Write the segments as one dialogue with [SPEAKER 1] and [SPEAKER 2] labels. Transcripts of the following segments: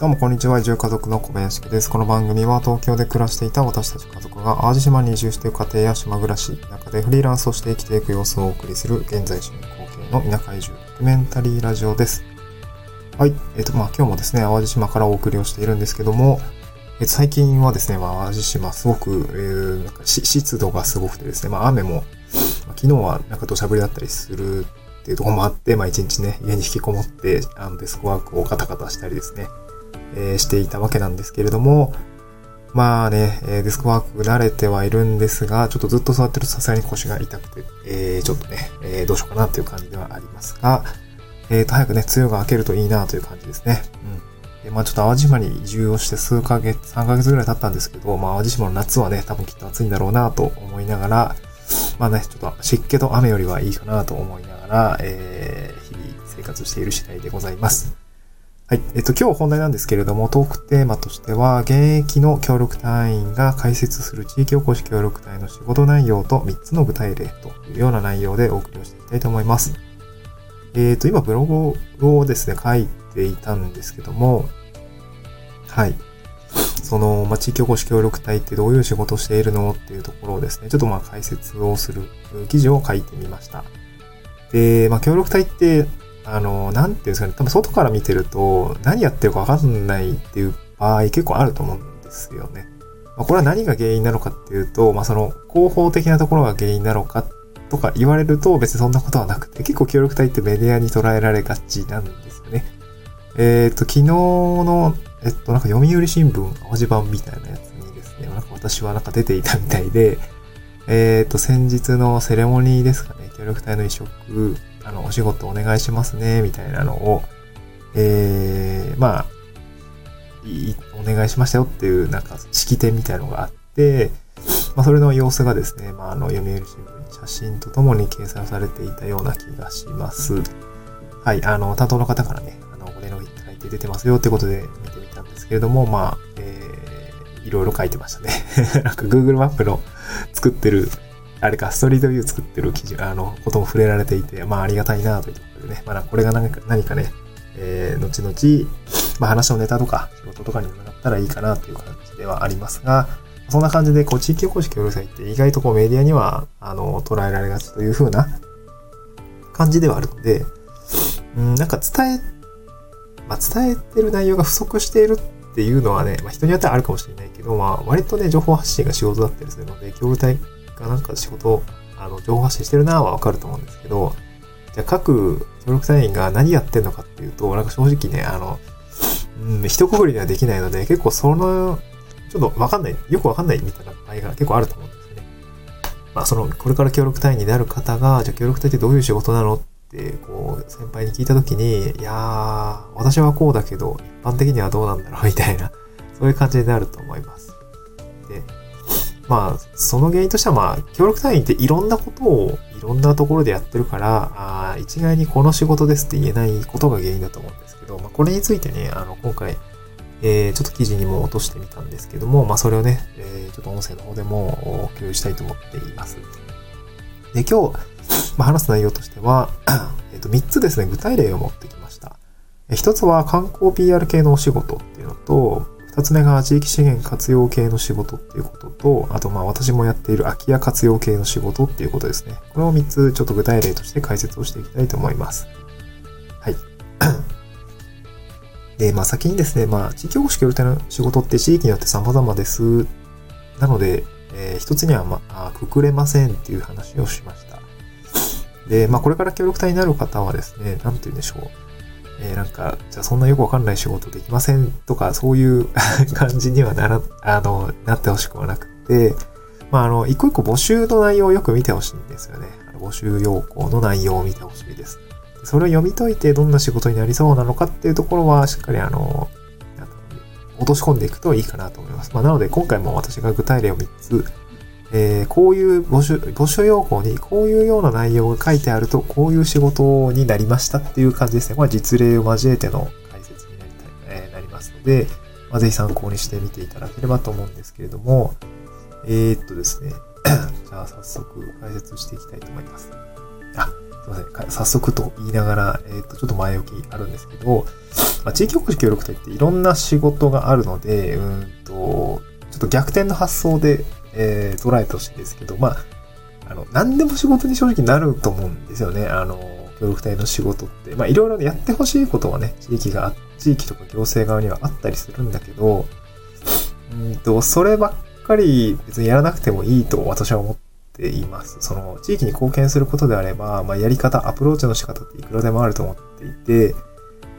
[SPEAKER 1] どうもこんにちは。移住家族の小林です。この番組は東京で暮らしていた私たち家族が淡路島に移住している家庭や島暮らし、田舎でフリーランスをして生きていく様子をお送りする現在進行形の田舎移住ドキュメンタリーラジオです。はい。えっ、ー、と、まあ今日もですね、淡路島からお送りをしているんですけども、えー、最近はですね、まあ淡路島すごく、えー、なんか湿度がすごくてですね、まあ雨も、まあ、昨日はなんか土砂降りだったりするっていうところもあって、まあ一日ね、家に引きこもって、あのデスクワークをカタカタしたりですね、え、していたわけなんですけれども、まあね、えデスクワーク慣れてはいるんですが、ちょっとずっと座ってるとさすがに腰が痛くて、えー、ちょっとね、えー、どうしようかなっていう感じではありますが、えーと、早くね、梅雨が明けるといいなという感じですね。うん。で、まあちょっと淡路島に移住をして数ヶ月、3ヶ月ぐらい経ったんですけど、まあ淡路島の夏はね、多分きっと暑いんだろうなと思いながら、まあね、ちょっと湿気と雨よりはいいかなと思いながら、えー、日々生活している次第でございます。はい。えっと、今日本題なんですけれども、トークテーマとしては、現役の協力隊員が開設する地域おこし協力隊の仕事内容と3つの具体例というような内容でお送りをしていきたいと思います。えっ、と、今ブログをですね、書いていたんですけども、はい。その、まあ、地域おこし協力隊ってどういう仕事をしているのっていうところをですね、ちょっとま解説をする記事を書いてみました。で、まあ、協力隊ってあの、なんていうんですかね、多分外から見てると、何やってるかわかんないっていう場合結構あると思うんですよね。まあ、これは何が原因なのかっていうと、まあ、その広報的なところが原因なのかとか言われると別にそんなことはなくて、結構協力隊ってメディアに捉えられがちなんですよね。えっ、ー、と、昨日の、えっと、なんか読売新聞青字版みたいなやつにですね、なんか私はなんか出ていたみたいで、えっ、ー、と、先日のセレモニーですかね、協力隊の移植あの、お仕事お願いしますね、みたいなのを、えー、まあ、お願いしましたよっていう、なんか、式典みたいのがあって、まあ、それの様子がですね、まあ、あの、読売新聞に写真とともに掲載されていたような気がします。はい、あの、担当の方からね、あの、ご連絡いただいて出てますよってことで見てみたんですけれども、まあ、えー、いろいろ書いてましたね。なんか Google マップの作ってるあれか、ストリートビュー作ってる記事、あの、ことも触れられていて、まあありがたいなというところでね、まあこれが何か何かね、えー、後々、まあ話のネタとか仕事とかにもなったらいいかなという感じではありますが、そんな感じで、こう、地域おこし協力隊って意外とこうメディアには、あの、捉えられがちという風な感じではあるので、うん、なんか伝え、まあ、伝えてる内容が不足しているっていうのはね、まあ、人によってはあるかもしれないけど、まあ、割とね、情報発信が仕事だったりするので、協力隊がなんか仕事、あの、情報発信してるなはわかると思うんですけど、じゃあ各協力隊員が何やってんのかっていうと、なんか正直ね、あの、うん、一括りにはできないので、結構その、ちょっとわかんない、よくわかんないみたいな場合が結構あると思うんですね。まあその、これから協力隊員になる方が、じゃあ協力隊ってどういう仕事なのって、こう、先輩に聞いたときに、いやー、私はこうだけど、一般的にはどうなんだろうみたいな、そういう感じになると思います。まあ、その原因としては、まあ、協力隊員っていろんなことをいろんなところでやってるから、あ一概にこの仕事ですって言えないことが原因だと思うんですけど、まあ、これについてね、あの、今回、えー、ちょっと記事にも落としてみたんですけども、まあ、それをね、えー、ちょっと音声の方でも共有したいと思っています。で、今日、まあ、話す内容としては、えっと、3つですね、具体例を持ってきました。1つは観光 PR 系のお仕事っていうのと、二つ目が地域資源活用系の仕事っていうことと、あとまあ私もやっている空き家活用系の仕事っていうことですね。これを三つちょっと具体例として解説をしていきたいと思います。はい。で、まあ先にですね、まあ地域おこし協力隊の仕事って地域によって様々です。なので、えー、一つにはまあ、くくれませんっていう話をしました。で、まあこれから協力隊になる方はですね、なんて言うんでしょう。えー、なんか、じゃあそんなよくわかんない仕事できませんとか、そういう 感じにはなら、あの、なってほしくはなくて、まあ、あの、一個一個募集の内容をよく見てほしいんですよね。募集要項の内容を見てほしいです。それを読み解いてどんな仕事になりそうなのかっていうところは、しっかりあの、落とし込んでいくといいかなと思います。まあ、なので、今回も私が具体例を3つえー、こういう募集、募集要項にこういうような内容が書いてあると、こういう仕事になりましたっていう感じですね。これは実例を交えての解説になりたい、えー、なりますので、まあ、ぜひ参考にしてみていただければと思うんですけれども、えー、っとですね。じゃあ早速解説していきたいと思います。あ、すいません、早速と言いながら、えっ、と、ちょっと前置きあるんですけど、まあ、地域おこし協力隊っていろんな仕事があるので、うんと、ちょっと逆転の発想で、えー、捉えてほしいんですけど、まあ、あの、何でも仕事に正直なると思うんですよね。あの、協力隊の仕事って。まあ、いろいろやってほしいことはね、地域が、地域とか行政側にはあったりするんだけど、うんと、そればっかり別にやらなくてもいいと私は思っています。その、地域に貢献することであれば、まあ、やり方、アプローチの仕方っていくらでもあると思っていて、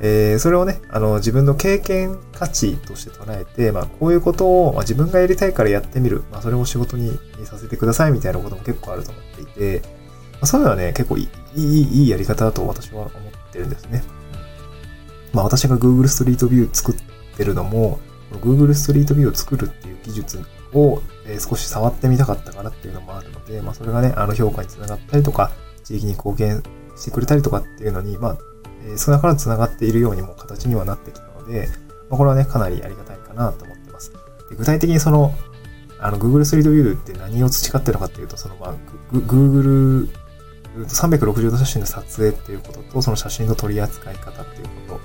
[SPEAKER 1] えー、それをね、あの、自分の経験価値として捉えて、まあ、こういうことを、まあ、自分がやりたいからやってみる。まあ、それを仕事にさせてくださいみたいなことも結構あると思っていて、まあ、そういうのはね、結構いい、いい、いいやり方だと私は思ってるんですね。まあ、私が Google ストリートビュー作ってるのも、Google ストリートビューを作るっていう技術を、えー、少し触ってみたかったからっていうのもあるので、まあ、それがね、あの評価につながったりとか、地域に貢献してくれたりとかっていうのに、まあ、少なからず繋がっているようにも形にはなってきたので、まあ、これはね、かなりありがたいかなと思ってます。で具体的にその、あの、Google スリートビューって何を培ってるのかっていうと、その、まあ、Google 360度写真の撮影っていうことと、その写真の取り扱い方っていうこと。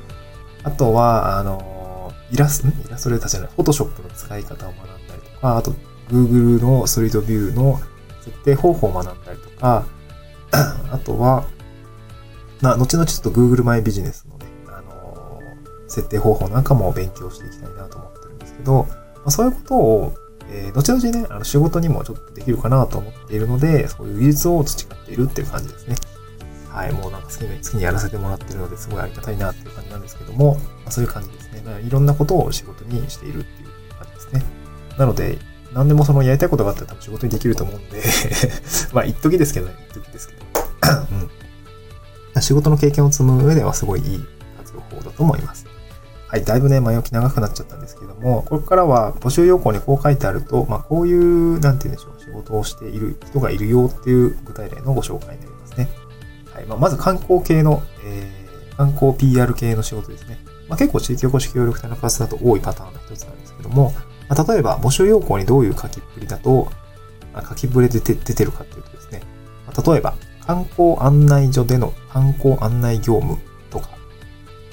[SPEAKER 1] あとは、あの、イラスト、イラストレーターじゃない、Photoshop の使い方を学んだりとか、あと、Google のストリートビューの設定方法を学んだりとか、あとは、まあ、後々ちょっと Google マイビジネスのね、あのー、設定方法なんかも勉強していきたいなと思ってるんですけど、まあ、そういうことを、えー、後々ね、あの仕事にもちょっとできるかなと思っているので、そういう技術を培っているっていう感じですね。はい、もうなんか好きに好きにやらせてもらってるので、すごいありがたいなっていう感じなんですけども、まあ、そういう感じですね。まあ、いろんなことを仕事にしているっていう感じですね。なので、何でもそのやりたいことがあったら多分仕事にできると思うんで まあ一時ですけどね、一時ですけど。うん。仕事の経験を積む上ではすごいいい活用法だと思います。はい、だいぶね、前置き長くなっちゃったんですけども、ここからは募集要項にこう書いてあると、まあ、こういう、なんて言うんでしょう、仕事をしている人がいるよっていう具体例のご紹介になりますね。はい、まあ、まず観光系の、えー、観光 PR 系の仕事ですね。まあ、結構地域おこし協力隊の活動だと多いパターンの一つなんですけども、まあ、例えば募集要項にどういう書きっぷりだと、まあ、書きっぷりで出てるかっていうとですね、まあ、例えば、観光案内所での観光案内業務とか、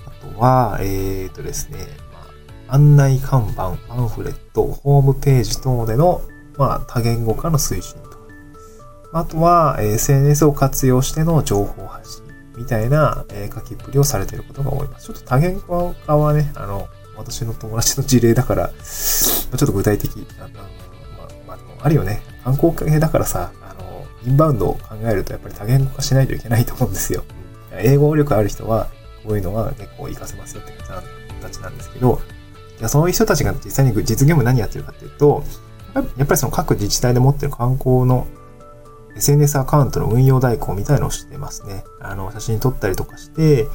[SPEAKER 1] あとは、えっ、ー、とですね、まあ、案内看板、パンフレット、ホームページ等での、まあ、多言語化の推進とか、あとは、SNS を活用しての情報発信みたいな、え、書きっぷりをされていることが多います。ちょっと多言語化はね、あの、私の友達の事例だから、ちょっと具体的、あの、まあ、まあ、あるよね。観光系だからさ、インバウンドを考えるとやっぱり多言語化しないといけないと思うんですよ。英語力ある人は、こういうのが結構活かせますよって形なんですけど、いや、そういう人たちが実際に実業務何やってるかっていうと、やっぱりその各自治体で持ってる観光の SNS アカウントの運用代行みたいのをしてますね。あの、写真撮ったりとかして、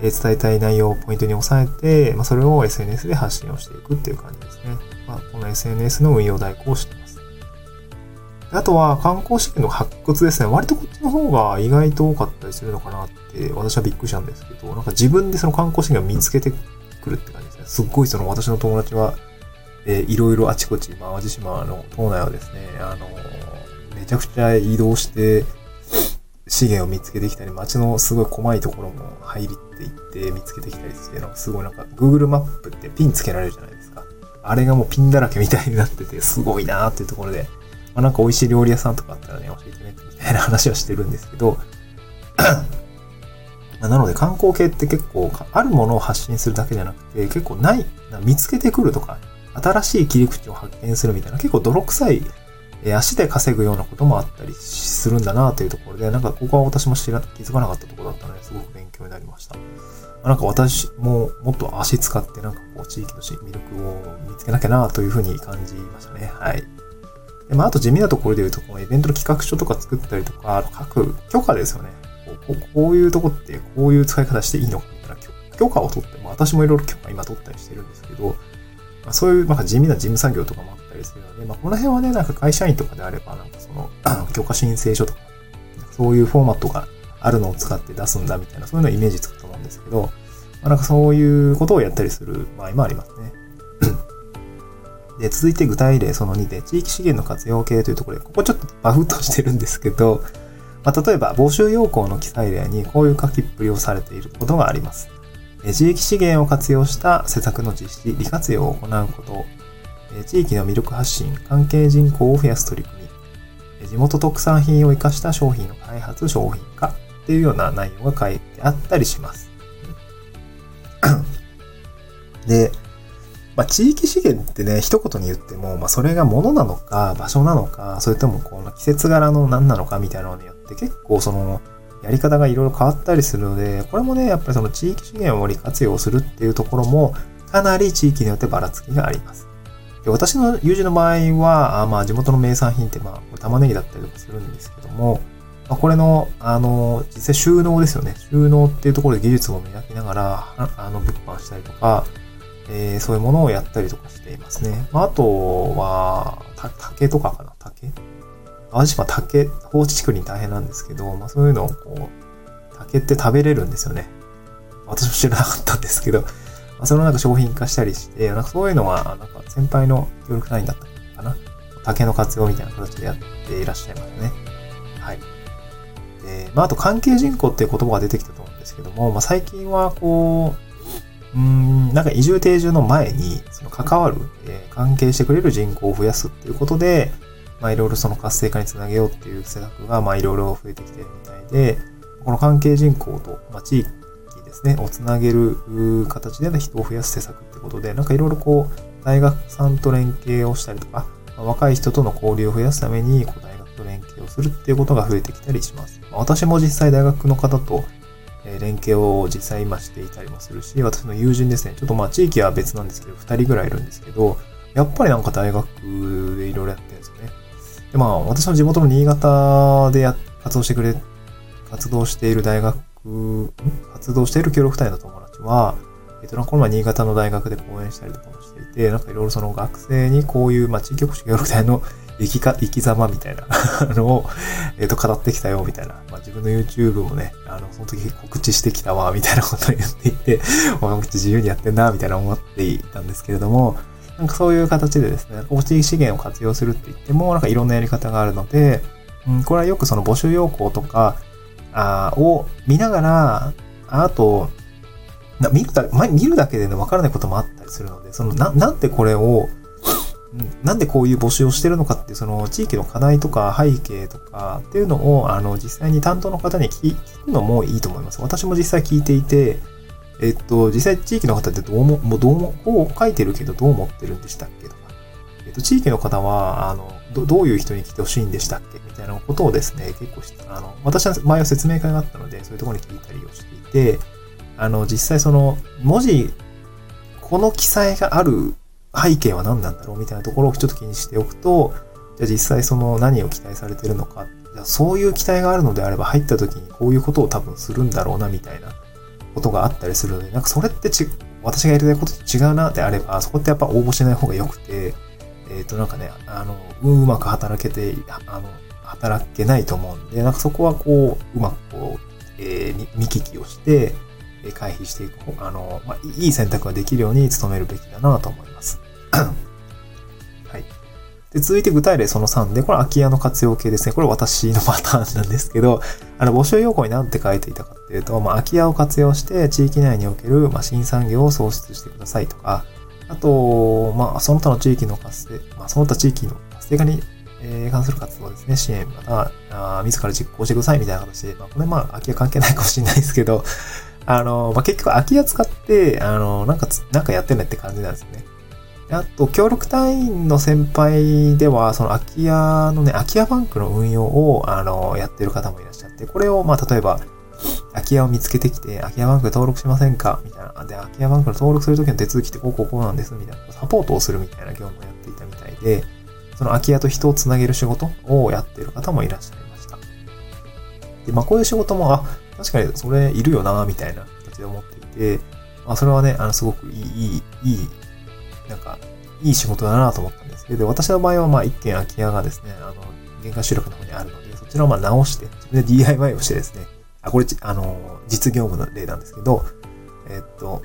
[SPEAKER 1] 伝えたい内容をポイントに押さえて、まあ、それを SNS で発信をしていくっていう感じですね。まあ、この SNS の運用代行をしてます。あとは観光資源の発掘ですね。割とこっちの方が意外と多かったりするのかなって私はびっくりしたんですけど、なんか自分でその観光資源を見つけてくるって感じですね。すっごいその私の友達は、えー、いろいろあちこち、淡路島の島内をですね、あの、めちゃくちゃ移動して、資源を見つけてきたり、街のすごい細いところも入りっていって見つけてきたりして、なんかすごいなんか Google マップってピンつけられるじゃないですか。あれがもうピンだらけみたいになってて、すごいなーっていうところで、まあ、なんか美味しい料理屋さんとかあったらね、教えてね、みたいな話はしてるんですけど、なので観光系って結構、あるものを発信するだけじゃなくて、結構ない、見つけてくるとか、新しい切り口を発見するみたいな、結構泥臭い、え足で稼ぐようなこともあったりするんだなというところで、なんかここは私も知ら、気づかなかったところだったので、すごく勉強になりました。なんか私ももっと足使ってなんかこう地域の魅力を見つけなきゃなというふうに感じましたね。はい。でまあ、あと地味なところで言うと、このイベントの企画書とか作ったりとか、各許可ですよね。こうこういうとこってこういう使い方していいのかみたいな許可を取って、も、私もいろいろ許可今取ったりしてるんですけど、まあ、そういうなんか地味な事務作業とかもあったりするので、まあ、この辺はね、なんか会社員とかであれば、なんかその、許可申請書とか、そういうフォーマットがあるのを使って出すんだみたいな、そういうのをイメージつくと思うんですけど、まあ、なんかそういうことをやったりする場合もありますね。で、続いて具体例その2で、地域資源の活用系というところで、ここちょっとバフッとしてるんですけど、まあ、例えば、募集要項の記載例にこういう書きっぷりをされていることがあります。地域資源を活用した施策の実施、利活用を行うこと、地域の魅力発信、関係人口を増やす取り組み、地元特産品を活かした商品の開発、商品化っていうような内容が書いてあったりします。で、まあ、地域資源ってね、一言に言っても、まあ、それが物なのか、場所なのか、それともこの季節柄の何なのかみたいなのによって結構その、やり方がいろいろ変わったりするので、これもね、やっぱりその地域資源を利活用するっていうところも、かなり地域によってばらつきがあります。で私の友人の場合は、あまあ地元の名産品って、まあ玉ねぎだったりとかするんですけども、まあ、これの、あの、実際収納ですよね。収納っていうところで技術も磨きながら、あの、物販したりとか、えー、そういうものをやったりとかしていますね。まあ、あとは、竹とかかな？竹？淡路島竹、放置竹林大変なんですけど、まあそういうのをこう、竹って食べれるんですよね。私も知らなかったんですけど、まあ、そのなんか商品化したりして、なんかそういうのは、なんか先輩の協力隊員だったかな？竹の活用みたいな形でやっていらっしゃいますね。はい。で、まああと関係人口っていう言葉が出てきたと思うんですけども、まあ最近はこう、うん、なんか移住定住の前に、その関わる、えー、関係してくれる人口を増やすっていうことで、まあいろいろその活性化につなげようっていう施策が、まあいろいろ増えてきてるみたいで、この関係人口と、まあ地域ですね、をつなげる形での人を増やす施策ってことで、なんかいろいろこう、大学さんと連携をしたりとか、まあ、若い人との交流を増やすために、こう大学と連携をするっていうことが増えてきたりします。まあ、私も実際大学の方と、え連携を実際今していたりもするし、私の友人ですね、ちょっとまあ地域は別なんですけど、2人ぐらいいるんですけど、やっぱりなんか大学でいろいろやってるんですよね。で、まあ私の地元の新潟でや活動してくれ、活動している大学、活動している協力隊の友達は、えっと、この前新潟の大学で講演したりとかもしていて、なんかいろいろその学生にこういう、まあ地域おこし協力隊の生きか、生き様みたいな のを、えっ、ー、と、語ってきたよ、みたいな。まあ、自分の YouTube もね、あの、その時告知してきたわ、みたいなことを言っていて、お口自由にやってんな、みたいな思っていたんですけれども、なんかそういう形でですね、地域資源を活用するって言っても、なんかいろんなやり方があるので、うん、これはよくその募集要項とか、あを見ながら、あと、見るだ見るだけでね、わからないこともあったりするので、その、な、なんでこれを、なんでこういう募集をしてるのかっていう、その地域の課題とか背景とかっていうのを、あの、実際に担当の方に聞くのもいいと思います。私も実際聞いていて、えっと、実際地域の方ってどうも、もうどうも、こう書いてるけどどう思ってるんでしたっけとか、えっと、地域の方は、あの、どどういう人に来てほしいんでしたっけみたいなことをですね、結構しあの、私は前は説明会があったので、そういうところに聞いたりをしていて、あの、実際その、文字、この記載がある背景は何なんだろうみたいなところをちょっと気にしておくと、じゃあ実際その何を期待されてるのか、じゃそういう期待があるのであれば入った時にこういうことを多分するんだろうなみたいなことがあったりするので、なんかそれってち、私がやりたいことと違うなであれば、そこってやっぱ応募しない方が良くて、えっ、ー、となんかね、あの、うまく働けて、あの、働けないと思うんで、なんかそこはこう、うまくこう、えー、見聞きをして、回避していくあの、まあ、いい選択ができるように努めるべきだなと思います。はい。で、続いて具体例その3で、これ空き家の活用系ですね。これ私の パターンなんですけど、あの、募集要項に何て書いていたかっていうと、まあ、空き家を活用して地域内における、まあ、新産業を創出してくださいとか、あと、まあ、その他の地域の活性、まあ、その他地域の活性化に、えー、関する活動ですね、支援また、あ自ら実行してくださいみたいな形で、まあ、これまあ、空き家関係ないかもしれないですけど、あの、まあ、結局空き家使って、あの、なんか、なんかやってないって感じなんですよね。あと、協力隊員の先輩では、その空き家のね、空き家バンクの運用を、あの、やってる方もいらっしゃって、これを、まあ、例えば、空き家を見つけてきて、空き家バンク登録しませんか？みたいな。で、空き家バンクの登録するときの手続きってこうこうこうなんです、みたいな。サポートをするみたいな業務をやっていたみたいで、その空き家と人をつなげる仕事をやっている方もいらっしゃいました。で、まあ、こういう仕事も、あ、確かにそれいるよな、みたいな形で思っていて、まあ、それはね、あの、すごくいい、いい、いいなんか、いい仕事だなと思ったんですけど、私の場合は、まあ、一軒空き家がですね、あの、玄関集落の方にあるので、そちらをまあ直して、自分で DIY をしてですね、あ、これ、あの、実業務の例なんですけど、えっと、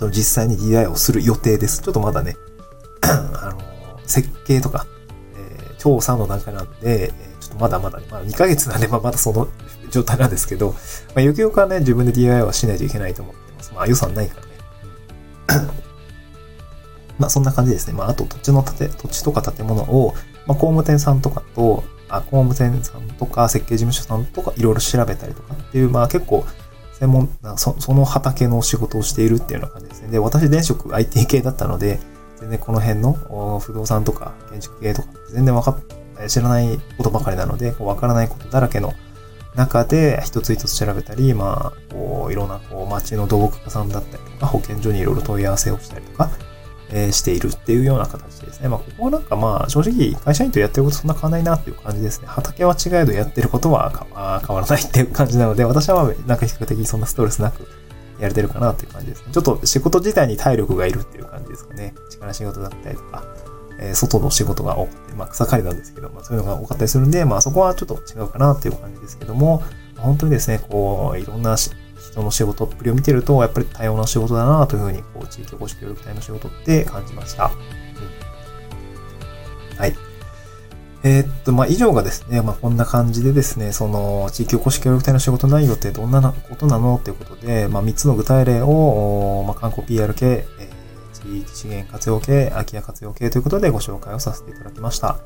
[SPEAKER 1] 実際に DIY をする予定です。ちょっとまだね、あの、設計とか、えー、調査の段階なんで、え、ちょっとまだまだね、まだ2ヶ月なんで、ままだその状態なんですけど、まあ、よくよくはね、自分で DIY はしないといけないと思ってます。まあ予算ないからね。まあそんな感じですね。まああと土地の建て、土地とか建物を、まあ工務店さんとかと、あ工務店さんとか設計事務所さんとかいろいろ調べたりとかっていう、まあ結構専門そ、その畑の仕事をしているっていうような感じですね。で、私、電職 IT 系だったので、全然この辺の不動産とか建築系とか全然わかっ、知らないことばかりなので、わからないことだらけの中で一つ一つ調べたり、まあ、こう、いろんな、こう、町の土木家さんだったりとか、保健所にいろいろ問い合わせをしたりとか、え、しているっていうような形ですね。まあ、ここはなんかまあ、正直、会社員とやってることそんな変わらないなっていう感じですね。畑は違えどやってることは変わらないっていう感じなので、私はなんか比較的そんなストレスなくやれてるかなっていう感じですね。ちょっと仕事自体に体力がいるっていう感じですかね。力仕事だったりとか、えー、外の仕事が多くて、まあ、草刈りなんですけど、まあ、そういうのが多かったりするんで、まあ、そこはちょっと違うかなっていう感じですけども、本当にですね、こう、いろんな人の仕事っぷりを見てると、やっぱり多様な仕事だなというふうに、こう、地域おこし協力隊の仕事って感じました。うん、はい。えー、っと、まあ、以上がですね、まあ、こんな感じでですね、その、地域おこし協力隊の仕事内容ってどんなことなのっていうことで、まあ、3つの具体例を、まあ、観光 PR 系、えー、地域資源活用系、空き家活用系ということでご紹介をさせていただきました。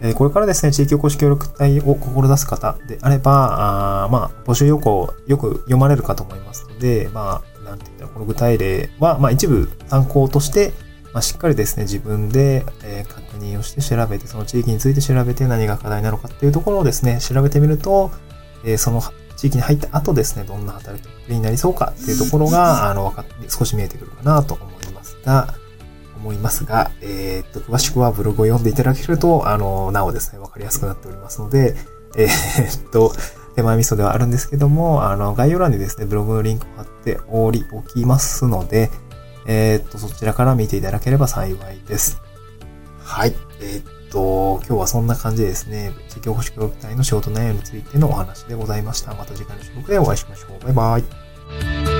[SPEAKER 1] えこれからですね、地域おこし協力隊を志す方であれば、あまあ、募集要項よく読まれるかと思いますので、まあ、なんて言ったら、この具体例は、まあ、一部参考として、まあ、しっかりですね、自分で、え、確認をして調べて、その地域について調べて何が課題なのかっていうところをですね、調べてみると、え、その地域に入った後ですね、どんな働きになりそうかっていうところが、あの、分かって、少し見えてくるかなと思いますが、思いますが、えー、っと、詳しくはブログを読んでいただけると、あの、なおですね、わかりやすくなっておりますので、えー、っと、手前味噌ではあるんですけども、あの、概要欄にですね、ブログのリンクを貼っており、おきますので、えー、っと、そちらから見ていただければ幸いです。はい。えー、っと、今日はそんな感じでですね、地域保守協力隊の仕事内容についてのお話でございました。また次回の収録でお会いしましょう。バイバイ。